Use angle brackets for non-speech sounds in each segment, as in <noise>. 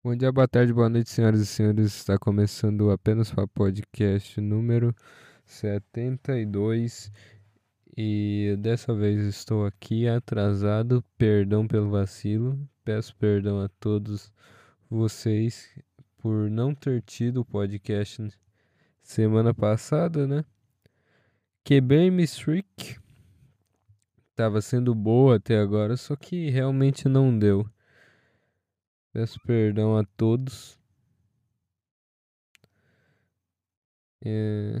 Bom dia, boa tarde, boa noite, senhoras e senhores. Está começando o apenas para podcast número 72 e dessa vez estou aqui atrasado. Perdão pelo vacilo. Peço perdão a todos vocês por não ter tido o podcast semana passada, né? Quebrei me streak. Tava sendo boa até agora, só que realmente não deu. Peço perdão a todos. É,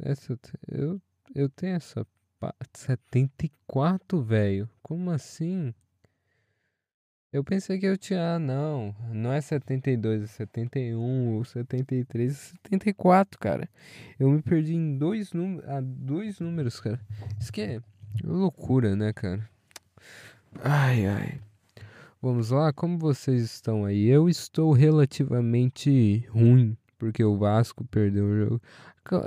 essa, eu, eu tenho essa 74, velho. Como assim? Eu pensei que eu tinha. Ah, não. Não é 72, é 71, ou 73, é 74, cara. Eu me perdi em dois, num... ah, dois números, cara. Isso que é loucura, né, cara? Ai, ai. Vamos lá, como vocês estão aí? Eu estou relativamente ruim, porque o Vasco perdeu o jogo.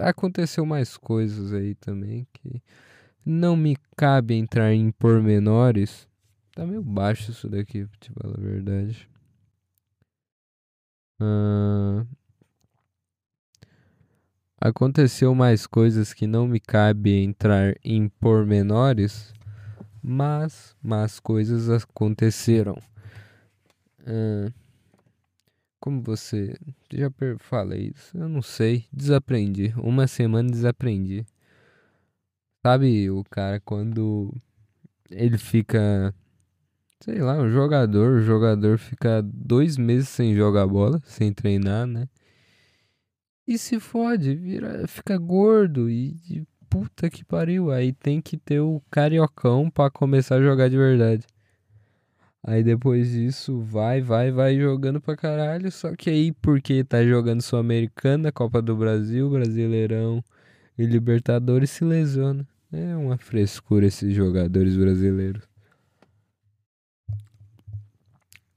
Aconteceu mais coisas aí também que não me cabe entrar em pormenores. Tá meio baixo isso daqui, pra te falar a verdade. Ah, aconteceu mais coisas que não me cabe entrar em pormenores mas, mas coisas aconteceram. Como você já fala isso? Eu não sei. Desaprendi. Uma semana desaprendi. Sabe o cara quando ele fica. Sei lá, um jogador. O jogador fica dois meses sem jogar bola, sem treinar, né? E se fode, vira, fica gordo e, e puta que pariu. Aí tem que ter o cariocão para começar a jogar de verdade. Aí depois disso, vai, vai, vai jogando pra caralho. Só que aí, porque tá jogando Sul-Americana, Copa do Brasil, Brasileirão e Libertadores, se lesiona. É uma frescura esses jogadores brasileiros.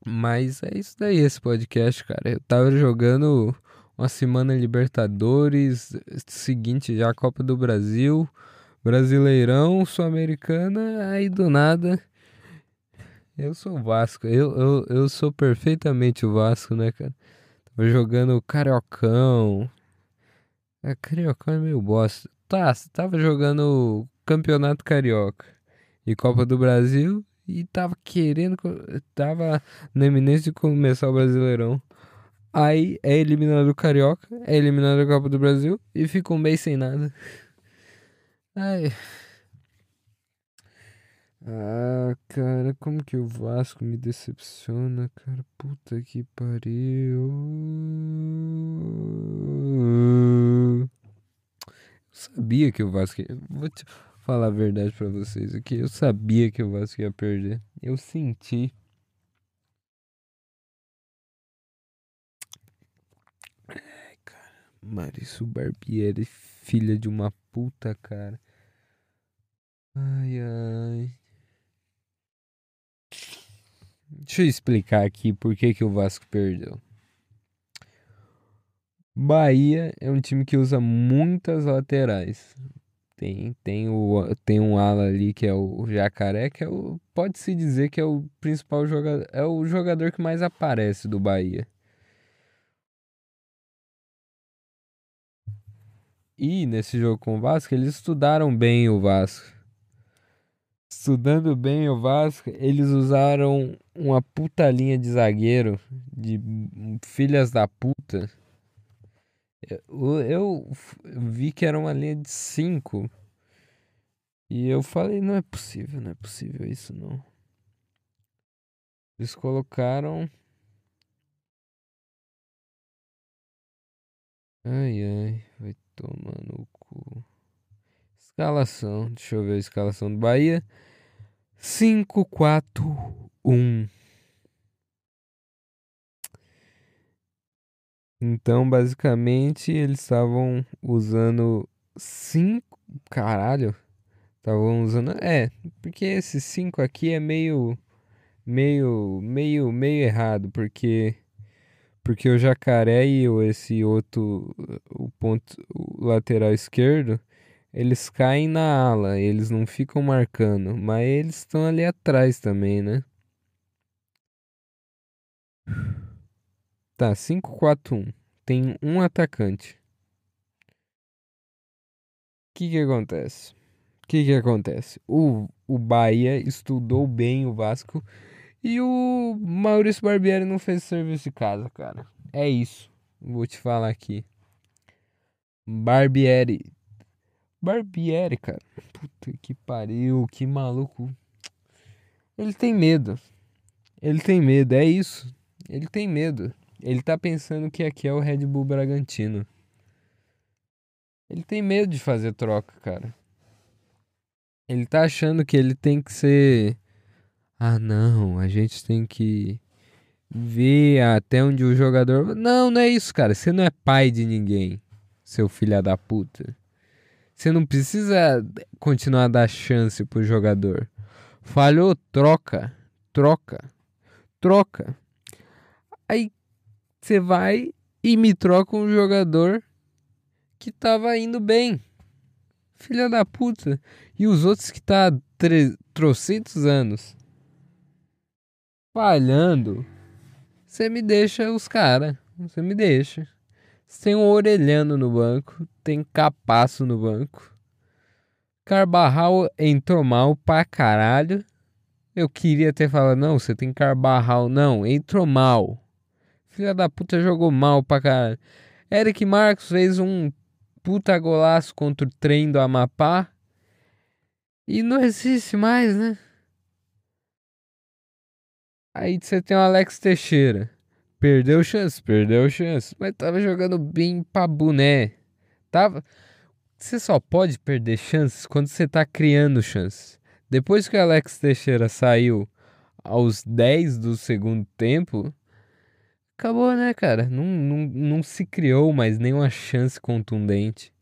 Mas é isso daí, esse podcast, cara. Eu tava jogando uma semana Libertadores, seguinte já Copa do Brasil, Brasileirão, Sul-Americana, aí do nada. Eu sou Vasco, eu, eu, eu sou perfeitamente o Vasco, né, cara? Tava jogando Cariocão. É, Cariocão é meio bosta. Tá, tava jogando Campeonato Carioca e Copa do Brasil e tava querendo, tava na eminência de começar o Brasileirão. Aí é eliminado o Carioca, é eliminado a Copa do Brasil e fica um mês sem nada. Ai. Ah, cara, como que o Vasco me decepciona, cara? Puta que pariu. Eu sabia que o Vasco. Ia... Vou te falar a verdade para vocês aqui. Eu sabia que o Vasco ia perder. Eu senti. Marício Barbieri, filha de uma puta, cara. Ai, ai. Deixa eu explicar aqui por que, que o Vasco perdeu. Bahia é um time que usa muitas laterais. Tem, tem, o, tem um ala ali que é o Jacaré, que é o, pode-se dizer que é o principal jogador, é o jogador que mais aparece do Bahia. E nesse jogo com o Vasco, eles estudaram bem o Vasco. Estudando bem o Vasco, eles usaram uma puta linha de zagueiro, de filhas da puta. Eu, eu vi que era uma linha de cinco. E eu falei, não é possível, não é possível isso não. Eles colocaram. Ai ai, vai Tomar no cu. Escalação. Deixa eu ver a escalação do Bahia. 5, 4, 1. Então, basicamente, eles estavam usando 5. Caralho. Estavam usando. É, porque esse 5 aqui é meio. Meio. Meio. Meio errado. Porque porque o jacaré e esse outro, o ponto o lateral esquerdo, eles caem na ala, eles não ficam marcando, mas eles estão ali atrás também, né? tá 5-4-1. Tem um atacante. O que que acontece? O que que acontece? O, o Bahia estudou bem o Vasco e o Maurício Barbieri não fez serviço de casa, cara. É isso. Vou te falar aqui. Barbieri. Barbieri, cara. Puta que pariu, que maluco. Ele tem medo. Ele tem medo, é isso. Ele tem medo. Ele tá pensando que aqui é o Red Bull Bragantino. Ele tem medo de fazer troca, cara. Ele tá achando que ele tem que ser. Ah, não, a gente tem que ver até onde o jogador. Não, não é isso, cara. Você não é pai de ninguém, seu filho da puta. Você não precisa continuar a dar chance pro jogador. Falhou, troca. Troca. Troca. Aí você vai e me troca um jogador que tava indo bem. Filha da puta. E os outros que tá trocentos anos falhando. Você me deixa os cara. Você me deixa. Tem um orelhano no banco. Tem capaço no banco. Carbarral entrou mal pra caralho. Eu queria ter falado, não, você tem Carbarral. Não, entrou mal. Filha da puta jogou mal pra caralho. Eric Marcos fez um puta golaço contra o trem do Amapá. E não existe mais, né? Aí você tem o Alex Teixeira. Perdeu chance, perdeu chance. Mas tava jogando bem pra boné. Tava. Você só pode perder chances quando você tá criando chances. Depois que o Alex Teixeira saiu aos 10 do segundo tempo, acabou, né, cara? Não, não, não se criou mais nenhuma chance contundente.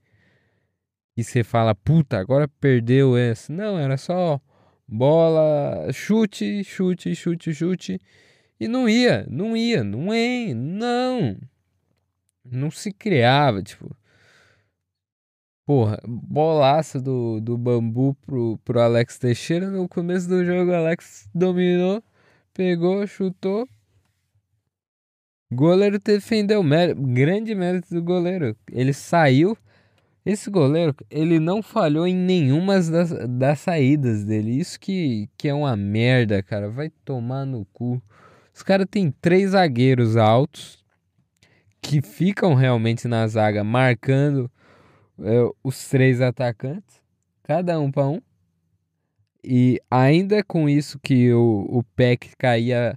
E você fala, puta, agora perdeu essa. Não, era só bola, chute, chute, chute, chute. E não ia, não ia, não é, não. Não se criava, tipo. Porra, bolaça do, do bambu pro, pro Alex Teixeira. No começo do jogo, Alex dominou, pegou, chutou, Goleiro defendeu mérito, grande mérito do goleiro. Ele saiu. Esse goleiro, ele não falhou em nenhuma das, das saídas dele. Isso que, que é uma merda, cara. Vai tomar no cu. Os caras têm três zagueiros altos que ficam realmente na zaga marcando é, os três atacantes, cada um para um. E ainda com isso que o, o Peck caía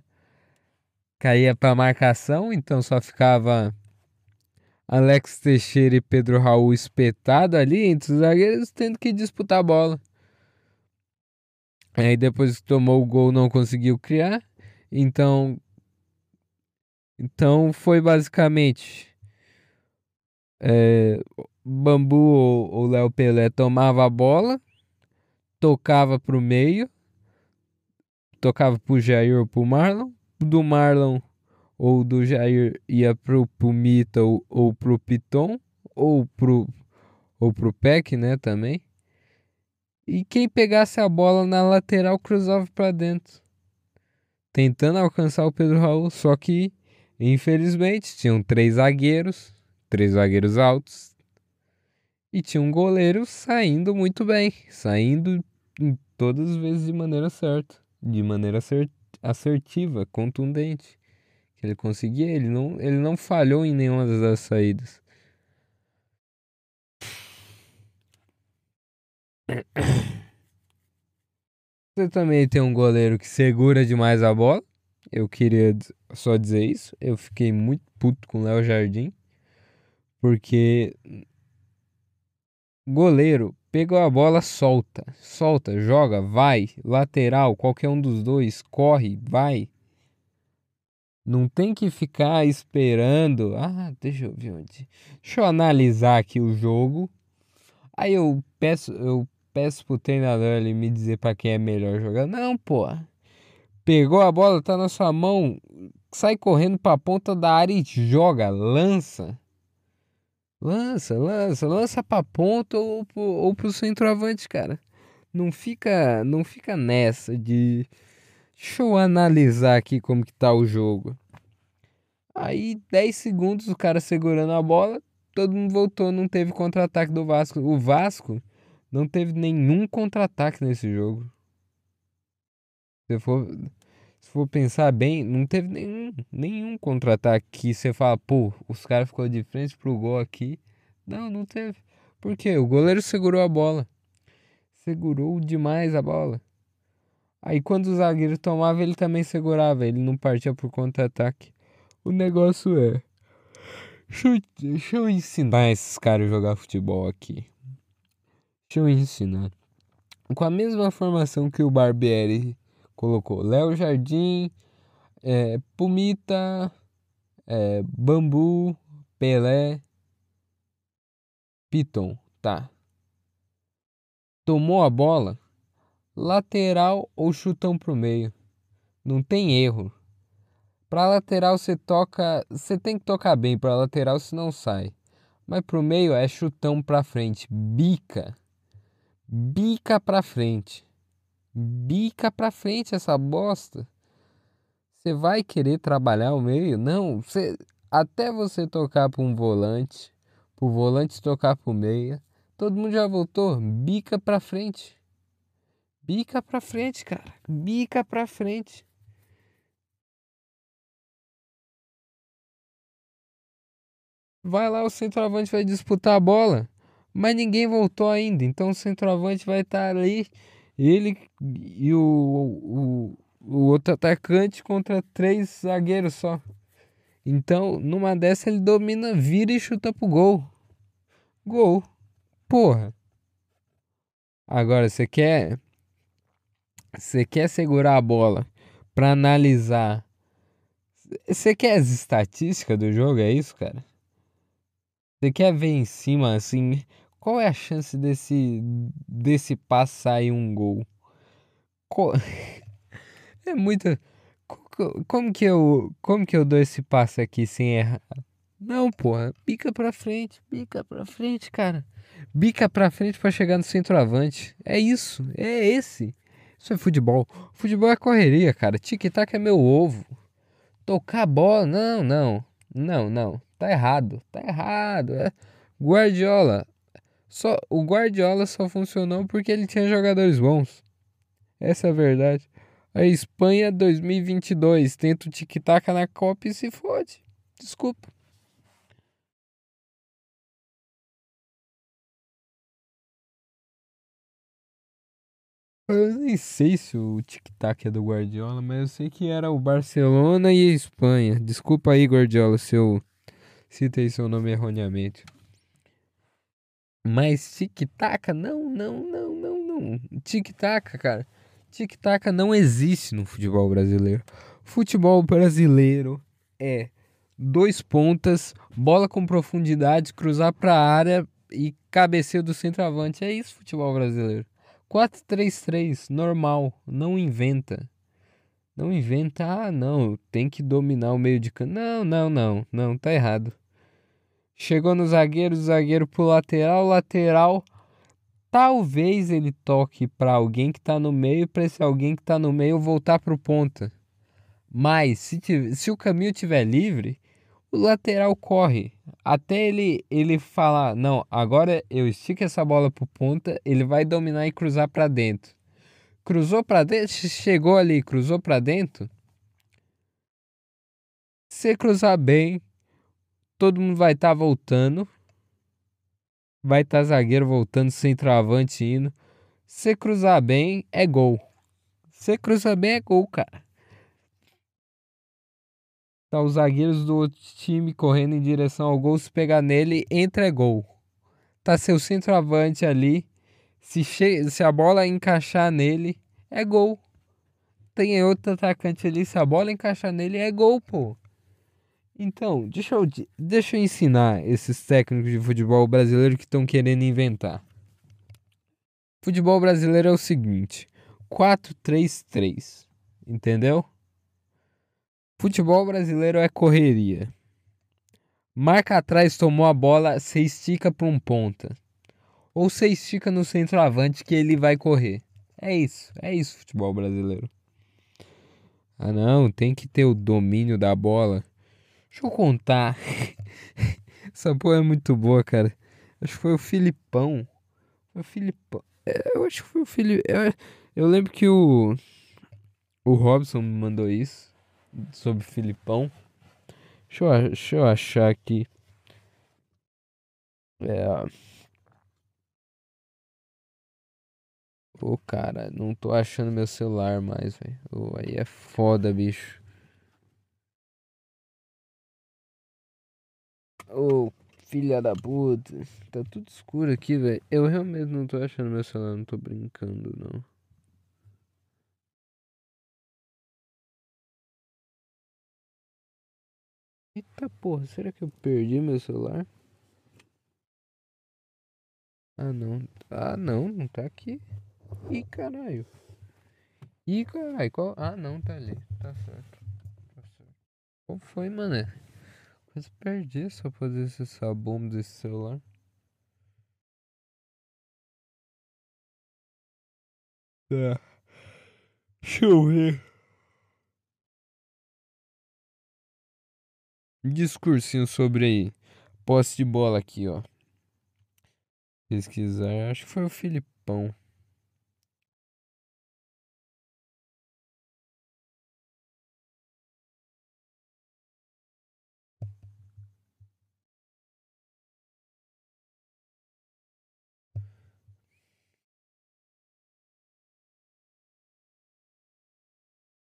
caía para marcação, então só ficava Alex Teixeira e Pedro Raul espetado ali entre os zagueiros, tendo que disputar a bola. Aí depois que tomou o gol não conseguiu criar, então então foi basicamente é, Bambu ou Léo Pelé tomava a bola, tocava para o meio, tocava para o Jair ou para o Marlon, do Marlon ou do Jair ia pro, pro ou, ou pro Piton ou pro, ou pro Peck, né, também. E quem pegasse a bola na lateral cruzava para dentro, tentando alcançar o Pedro Raul, só que infelizmente tinham três zagueiros, três zagueiros altos, e tinha um goleiro saindo muito bem, saindo todas as vezes de maneira certa, de maneira assertiva, contundente. Que ele conseguia, ele não, ele não falhou em nenhuma das saídas. Você também tem um goleiro que segura demais a bola. Eu queria só dizer isso. Eu fiquei muito puto com o Léo Jardim. Porque goleiro Pegou a bola, solta, solta, joga, vai, lateral, qualquer um dos dois, corre, vai. Não tem que ficar esperando. Ah, deixa eu ver onde. Deixa eu analisar aqui o jogo. Aí eu peço, eu peço pro treinador ele me dizer para quem é melhor jogar. Não, pô. Pegou a bola, tá na sua mão, sai correndo para a ponta da área e joga, lança. Lança, lança, lança pra ponta ou pro, ou pro centroavante, cara. Não fica, não fica nessa de. Deixa eu analisar aqui como que tá o jogo. Aí 10 segundos o cara segurando a bola, todo mundo voltou, não teve contra-ataque do Vasco. O Vasco não teve nenhum contra-ataque nesse jogo. Se for, se for pensar bem, não teve nenhum, nenhum contra-ataque que você fala, pô, os caras ficou de frente pro gol aqui. Não, não teve. Por quê? O goleiro segurou a bola. Segurou demais a bola. Aí quando o zagueiro tomava, ele também segurava, ele não partia por contra-ataque. O negócio é. Deixa eu, deixa eu ensinar esses caras a jogar futebol aqui. Deixa eu ensinar. Com a mesma formação que o Barbieri colocou: Léo Jardim, é, Pumita, é, Bambu, Pelé, Piton. Tá. Tomou a bola, lateral ou chutão pro meio. Não tem erro. Pra lateral você toca, você tem que tocar bem para lateral senão sai. Mas pro meio é chutão pra frente, bica. Bica pra frente. Bica pra frente essa bosta. Você vai querer trabalhar o meio? Não, você até você tocar para um volante, pro volante tocar pro meia, todo mundo já voltou, bica pra frente. Bica pra frente, cara. Bica pra frente. Vai lá, o centroavante vai disputar a bola. Mas ninguém voltou ainda. Então o centroavante vai estar ali. Ele e o, o, o outro atacante contra três zagueiros só. Então, numa dessa, ele domina, vira e chuta pro gol. Gol. Porra. Agora, você quer você quer segurar a bola para analisar. Você quer as estatísticas do jogo? É isso, cara? Você quer ver em cima assim? Qual é a chance desse desse passe sair um gol? <laughs> É muito. Como que eu como que eu dou esse passe aqui sem errar? Não, porra, bica pra frente, bica pra frente, cara. Bica pra frente para chegar no centroavante. É isso, é esse. Isso é futebol. Futebol é correria, cara. Tic-tac é meu ovo. Tocar bola, não, não. Não, não. Tá errado. Tá errado. É. Guardiola. Só, o Guardiola só funcionou porque ele tinha jogadores bons. Essa é a verdade. A Espanha 2022 tenta o tic-tac na Copa e se fode. Desculpa. Eu nem sei se o tic-tac é do Guardiola, mas eu sei que era o Barcelona e a Espanha. Desculpa aí, Guardiola, se eu citei seu nome erroneamente. Mas tic-tac, não, não, não, não, não. Tic-tac, cara. Tic-tac não existe no futebol brasileiro. Futebol brasileiro é dois pontas, bola com profundidade, cruzar para a área e cabeceio do centroavante. É isso, futebol brasileiro. 4-3-3, normal, não inventa. Não inventa, ah, não, tem que dominar o meio de campo. Não, não, não, não, tá errado. Chegou no zagueiro, zagueiro pro lateral, lateral. Talvez ele toque para alguém que tá no meio, para esse alguém que tá no meio voltar pro ponta. Mas se, se o caminho estiver livre, o lateral corre. Até ele, ele falar, não, agora eu estico essa bola pro ponta, ele vai dominar e cruzar para dentro. Cruzou para dentro, chegou ali, cruzou para dentro. Se cruzar bem, todo mundo vai estar tá voltando. Vai estar tá zagueiro voltando, centroavante indo. Se cruzar bem, é gol. Se cruzar bem, é gol, cara. Tá os zagueiros do outro time correndo em direção ao gol. Se pegar nele, entra é gol. Tá seu centroavante ali. Se, che... se a bola encaixar nele, é gol. Tem outro atacante ali. Se a bola encaixar nele, é gol, pô. Então, deixa eu, deixa eu ensinar esses técnicos de futebol brasileiro que estão querendo inventar. Futebol brasileiro é o seguinte: 4-3-3. Entendeu? Futebol brasileiro é correria. Marca atrás, tomou a bola, você estica para um ponta. Ou você estica no centroavante que ele vai correr. É isso, é isso futebol brasileiro. Ah não, tem que ter o domínio da bola. Deixa eu contar. <laughs> Essa porra é muito boa, cara. Acho que foi o Filipão. Foi o Filipão. É, eu acho que foi o Filipão. Eu, eu lembro que o. O Robson me mandou isso. Sobre Filipão. Deixa eu, deixa eu achar aqui. É. Pô, cara, não tô achando meu celular mais, velho. Aí é foda, bicho. Ô, filha da puta. Tá tudo escuro aqui, velho. Eu realmente não tô achando meu celular, não tô brincando, não. Eita porra, será que eu perdi meu celular? Ah não. Ah não, não tá aqui. Ih caralho. Ih caralho, qual. Ah não, tá ali. Tá certo. Tá certo. Qual foi, mané? Quase perdi essa fazer esse sabão desse celular. Tá. Deixa eu ver. Discursinho sobre. Posse de bola aqui, ó. Pesquisar, acho que foi o Filipão.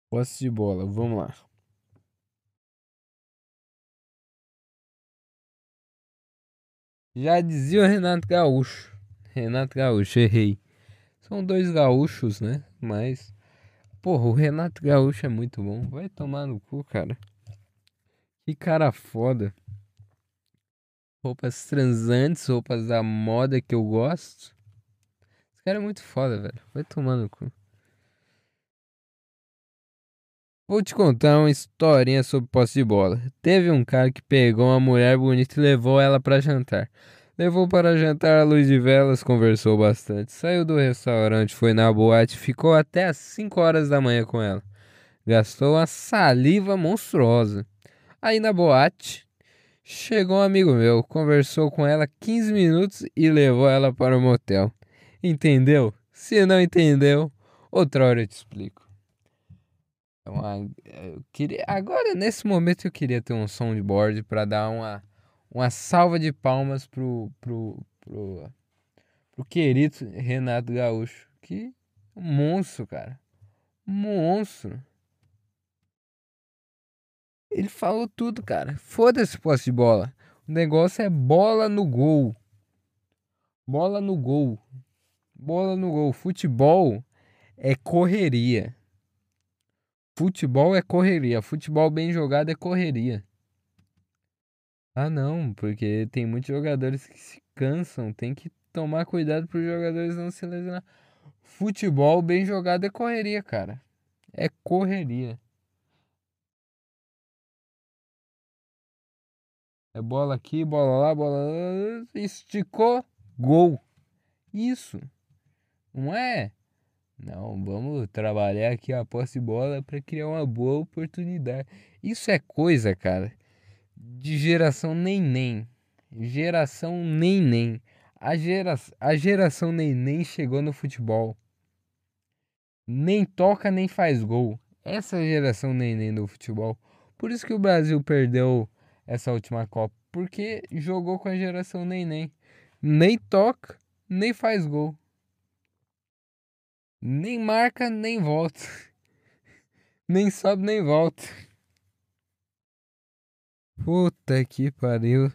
Posse de bola, vamos lá. Já dizia o Renato Gaúcho. Renato Gaúcho, errei. São dois gaúchos, né? Mas. Porra, o Renato Gaúcho é muito bom. Vai tomar no cu, cara. Que cara foda. Roupas transantes, roupas da moda que eu gosto. Esse cara é muito foda, velho. Vai tomar no cu. Vou te contar uma historinha sobre posse de bola. Teve um cara que pegou uma mulher bonita e levou ela para jantar. Levou para jantar a luz de velas, conversou bastante. Saiu do restaurante, foi na boate, ficou até às 5 horas da manhã com ela. Gastou uma saliva monstruosa. Aí na boate, chegou um amigo meu, conversou com ela 15 minutos e levou ela para o motel. Entendeu? Se não entendeu, outra hora eu te explico. É uma, eu queria, agora, nesse momento, eu queria ter um soundboard para dar uma, uma salva de palmas pro, pro, pro, pro querido Renato Gaúcho. Que monstro, cara. Monstro. Ele falou tudo, cara. Foda-se posse de bola. O negócio é bola no gol. Bola no gol. Bola no gol. Futebol é correria. Futebol é correria. Futebol bem jogado é correria. Ah, não, porque tem muitos jogadores que se cansam. Tem que tomar cuidado para os jogadores não se lesionar. Futebol bem jogado é correria, cara. É correria. É bola aqui, bola lá, bola lá. Esticou, gol. Isso. Não é? Não, vamos trabalhar aqui a posse de bola para criar uma boa oportunidade. Isso é coisa, cara, de geração nem-nem. Geração nem-nem. A, gera, a geração nem-nem chegou no futebol. Nem toca, nem faz gol. Essa geração nem-nem do futebol. Por isso que o Brasil perdeu essa última Copa. Porque jogou com a geração nem-nem. Nem toca, nem faz gol. Nem marca, nem volta. <laughs> Nem sobe, nem volta. Puta que pariu.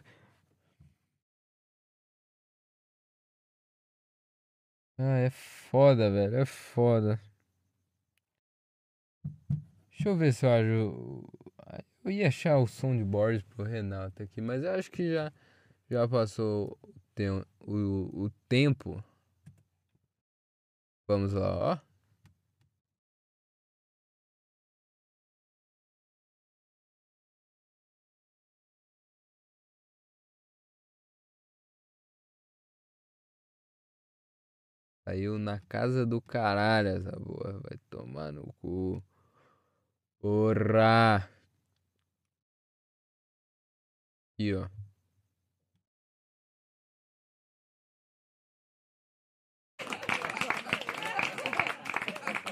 Ah, é foda, velho. É foda. Deixa eu ver se eu acho. Eu ia achar o som de Boris pro Renato aqui, mas eu acho que já, já passou o, o, o tempo. Vamos lá, ó. Saiu na casa do caralho essa porra. Vai tomar no cu. Porra! Aqui, ó.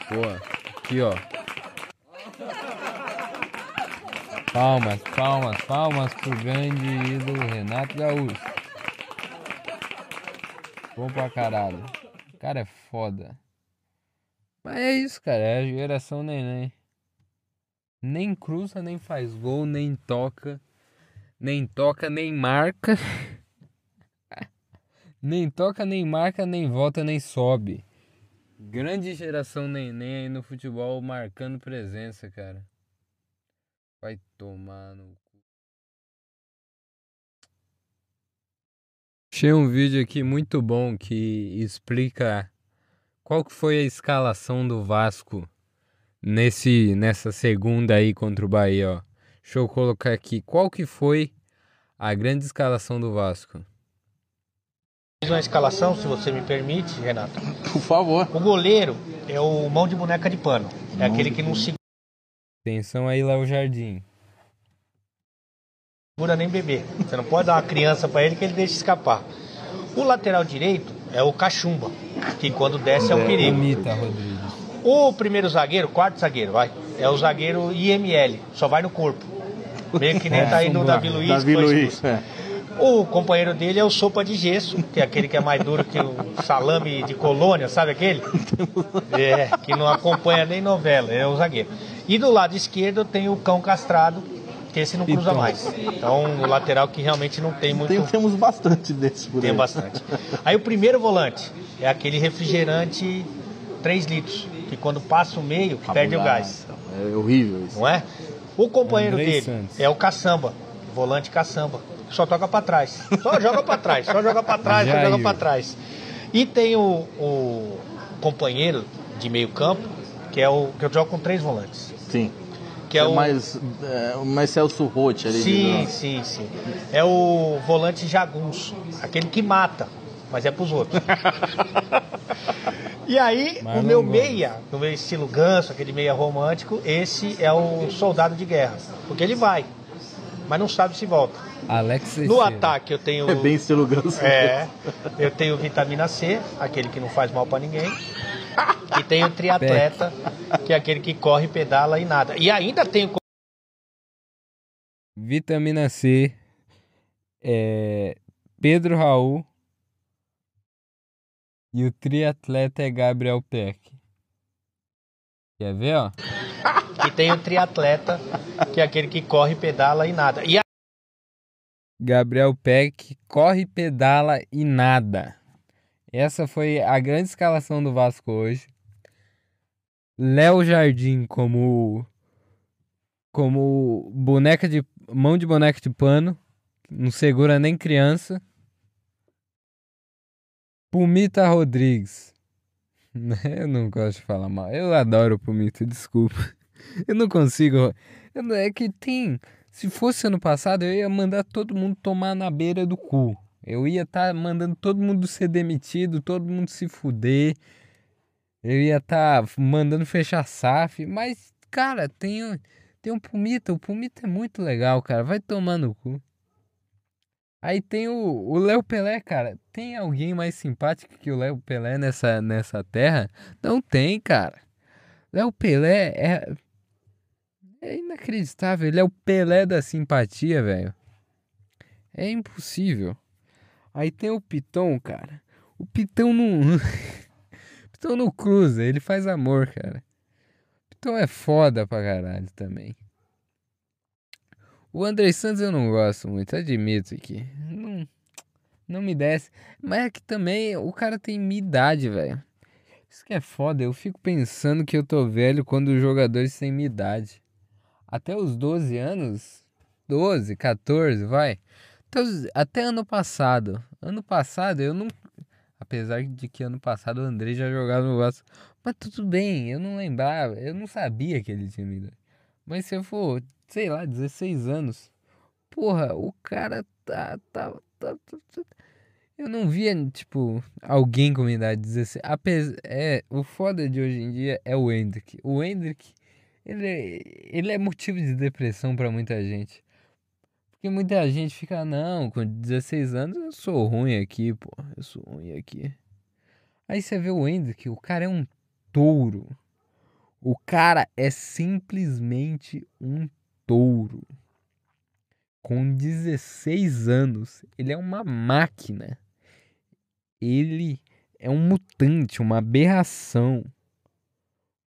Boa. Aqui, ó. Palmas, palmas, palmas pro grande ídolo Renato Gaúcho. Bom pra caralho. O cara é foda. Mas é isso, cara. É a geração neném. Nem cruza, nem faz gol, nem toca. Nem toca, nem marca. <laughs> nem toca, nem marca, nem volta, nem sobe. Grande geração neném aí no futebol marcando presença, cara. Vai tomar no cu. Achei um vídeo aqui muito bom que explica qual que foi a escalação do Vasco nesse nessa segunda aí contra o Bahia, ó. Deixa eu colocar aqui qual que foi a grande escalação do Vasco uma escalação, se você me permite, Renato. Por favor. O goleiro é o mão de boneca de pano. É mão aquele que não segura. Atenção aí, Léo Jardim. Segura nem bebê. Você não pode dar uma criança para ele que ele deixa escapar. O lateral direito é o cachumba, que quando desce é o perigo. Bonita, Rodrigo. O primeiro zagueiro, quarto zagueiro, vai, é o zagueiro IML, só vai no corpo. Meio que nem é, tá aí no Davi Luiz. Davi Luiz, é. O companheiro dele é o sopa de gesso, que é aquele que é mais duro que o salame de colônia, sabe aquele? <laughs> É, que não acompanha nem novela, é o zagueiro. E do lado esquerdo tem o cão castrado, que esse não cruza mais. Então, o lateral que realmente não tem muito. Tem, temos bastante desses por Tem bastante. Aí o primeiro volante é aquele refrigerante 3 litros, que quando passa o meio, perde o gás. É horrível isso. Não é? O companheiro Andrei dele Santos. é o caçamba, volante caçamba só toca para trás. Só joga para trás, só joga para trás, só joga para trás. E tem o, o, companheiro de meio campo, que é o que eu jogo com três volantes. Sim. Que é, é o mais, é, o mais Celso Roth ali. Sim, sim, sim. É o volante jagunço, aquele que mata, mas é pros outros. <laughs> E aí, mas o meu meia, no meu estilo ganso, aquele meia romântico, esse é o soldado de guerra. Porque ele vai, mas não sabe se volta. Alex No ataque eu tenho. É bem estilo ganso. É. Eu tenho vitamina C, aquele que não faz mal para ninguém. E tenho o <laughs> triatleta, que é aquele que corre, pedala e nada. E ainda tenho. Vitamina C. É, Pedro Raul. E o triatleta é Gabriel Peck. Quer ver, ó? E tem o triatleta, que é aquele que corre, pedala e nada. E a... Gabriel Peck corre, pedala e nada. Essa foi a grande escalação do Vasco hoje. Léo Jardim como como boneca de mão de boneca de pano, não segura nem criança. Pumita Rodrigues. <laughs> Eu não gosto de falar mal. Eu adoro o Pumita, desculpa. <laughs> Eu não consigo. É que tem se fosse ano passado, eu ia mandar todo mundo tomar na beira do cu. Eu ia estar tá mandando todo mundo ser demitido, todo mundo se fuder. Eu ia estar tá mandando fechar SAF. Mas, cara, tem, tem um Pumita. O Pumita é muito legal, cara. Vai tomar no cu. Aí tem o Léo Pelé, cara. Tem alguém mais simpático que o Léo Pelé nessa, nessa terra? Não tem, cara. Léo Pelé é é inacreditável. Ele é o Pelé da simpatia, velho. É impossível. Aí tem o Pitão, cara. O Pitão não. <laughs> Pitão não cruza, ele faz amor, cara. Pitão é foda pra caralho também. O André Santos eu não gosto muito, admito aqui. Não, não me desce. Mas é que também o cara tem minha idade, velho. Isso que é foda. Eu fico pensando que eu tô velho quando os jogadores têm minha idade até os 12 anos, 12, 14, vai. Até, os, até ano passado. Ano passado eu não. Apesar de que ano passado o André já jogava no Vasco. Mas tudo bem, eu não lembrava, eu não sabia que ele tinha me Mas se eu for, sei lá, 16 anos. Porra, o cara tá, tá, tá, tá, tá. Eu não via, tipo, alguém com idade 16. Apesar, é, o foda de hoje em dia é o Hendrick. O Hendrick ele, ele é motivo de depressão para muita gente. Porque muita gente fica, não, com 16 anos eu sou ruim aqui, pô. Eu sou ruim aqui. Aí você vê o Hendrick, o cara é um touro. O cara é simplesmente um touro. Com 16 anos, ele é uma máquina. Ele é um mutante, uma aberração.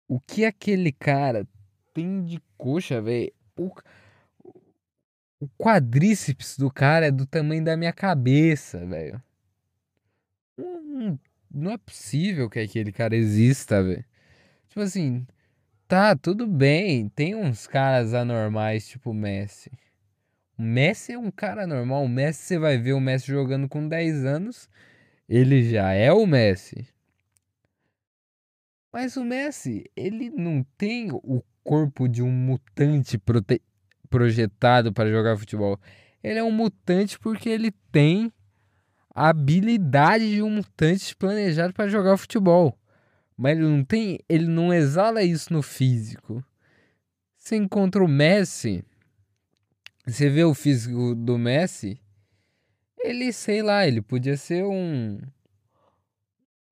O que aquele cara tem de coxa, velho? O, o quadríceps do cara é do tamanho da minha cabeça, velho. Não, não é possível que aquele cara exista, velho. Tipo assim, tá, tudo bem. Tem uns caras anormais, tipo o Messi. O Messi é um cara normal. O Messi, você vai ver o Messi jogando com 10 anos. Ele já é o Messi. Mas o Messi, ele não tem o corpo de um mutante prote... projetado para jogar futebol. Ele é um mutante porque ele tem a habilidade de um mutante planejado para jogar futebol. Mas ele não tem, ele não exala isso no físico. Você encontra o Messi, você vê o físico do Messi, ele, sei lá, ele podia ser um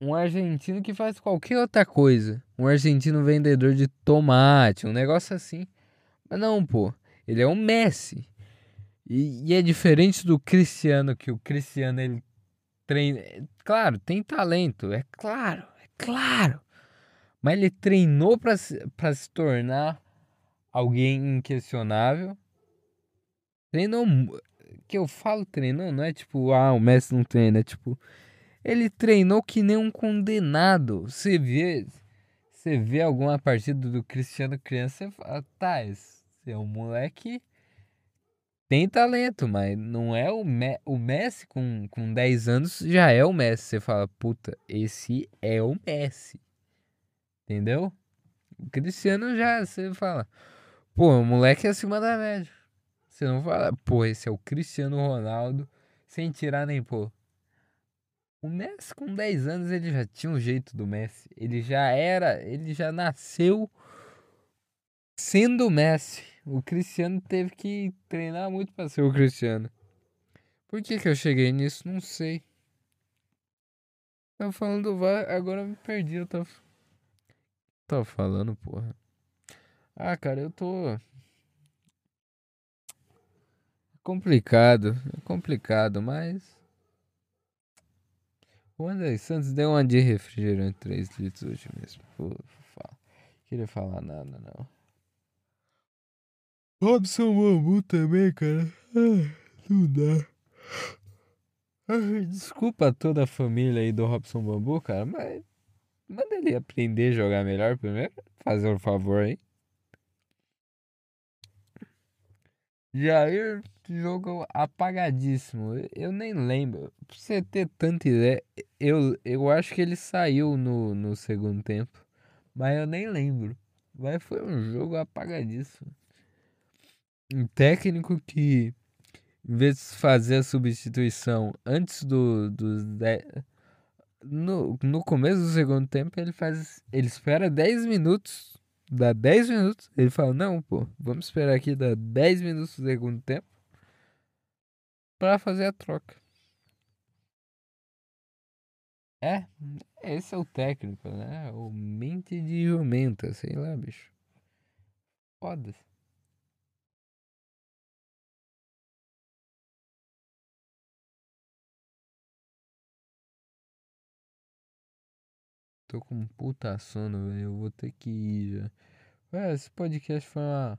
um argentino que faz qualquer outra coisa. Um argentino vendedor de tomate, um negócio assim. Mas não, pô. Ele é um Messi. E, e é diferente do Cristiano, que o Cristiano ele treina. Claro, tem talento, é claro, é claro. Mas ele treinou para se tornar alguém inquestionável. Treinou. Que eu falo treinou, não é tipo, ah, o Messi não treina, é tipo ele treinou que nem um condenado. Você vê, você vê alguma partida do Cristiano criança, você fala, tá, esse é um moleque tem talento, mas não é o, Me o Messi com, com 10 anos já é o Messi. Você fala, puta, esse é o Messi. Entendeu? O Cristiano já, você fala, pô, o moleque é acima da média. Você não fala, pô, esse é o Cristiano Ronaldo, sem tirar nem pôr. O Messi com 10 anos ele já tinha um jeito do Messi. Ele já era, ele já nasceu sendo o Messi. O Cristiano teve que treinar muito para ser o Cristiano. Por que que eu cheguei nisso? Não sei. Tava falando do VAR, agora me perdi. Eu tava. Tava falando, porra. Ah, cara, eu tô. Complicado. É complicado, mas. O André Santos deu uma de refrigerante 3 litros hoje mesmo. Vou, falar. Queria falar nada, não. Robson Bambu também, cara. Ah, não dá. Ah, desculpa toda a família aí do Robson Bambu, cara, mas manda ele aprender a jogar melhor primeiro. Fazer um favor aí. Jair jogo apagadíssimo. Eu nem lembro. Pra você ter tanta ideia, eu, eu acho que ele saiu no, no segundo tempo. Mas eu nem lembro. Mas foi um jogo apagadíssimo. Um técnico que, em vez de fazer a substituição antes do, dos no, no começo do segundo tempo, ele faz. Ele espera 10 minutos. Dá 10 minutos. Ele fala, não, pô, vamos esperar aqui, dá 10 minutos do segundo tempo para fazer a troca. É, esse é o técnico, né? O mente de jumenta, sei lá, bicho. Foda-se. Tô com um puta sono, velho. Eu vou ter que ir já. Ué, esse podcast foi uma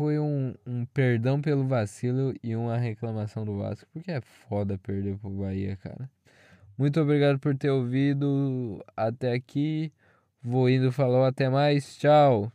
foi um, um perdão pelo vacilo e uma reclamação do Vasco, porque é foda perder pro Bahia, cara. Muito obrigado por ter ouvido até aqui. Vou indo, falou, até mais, tchau.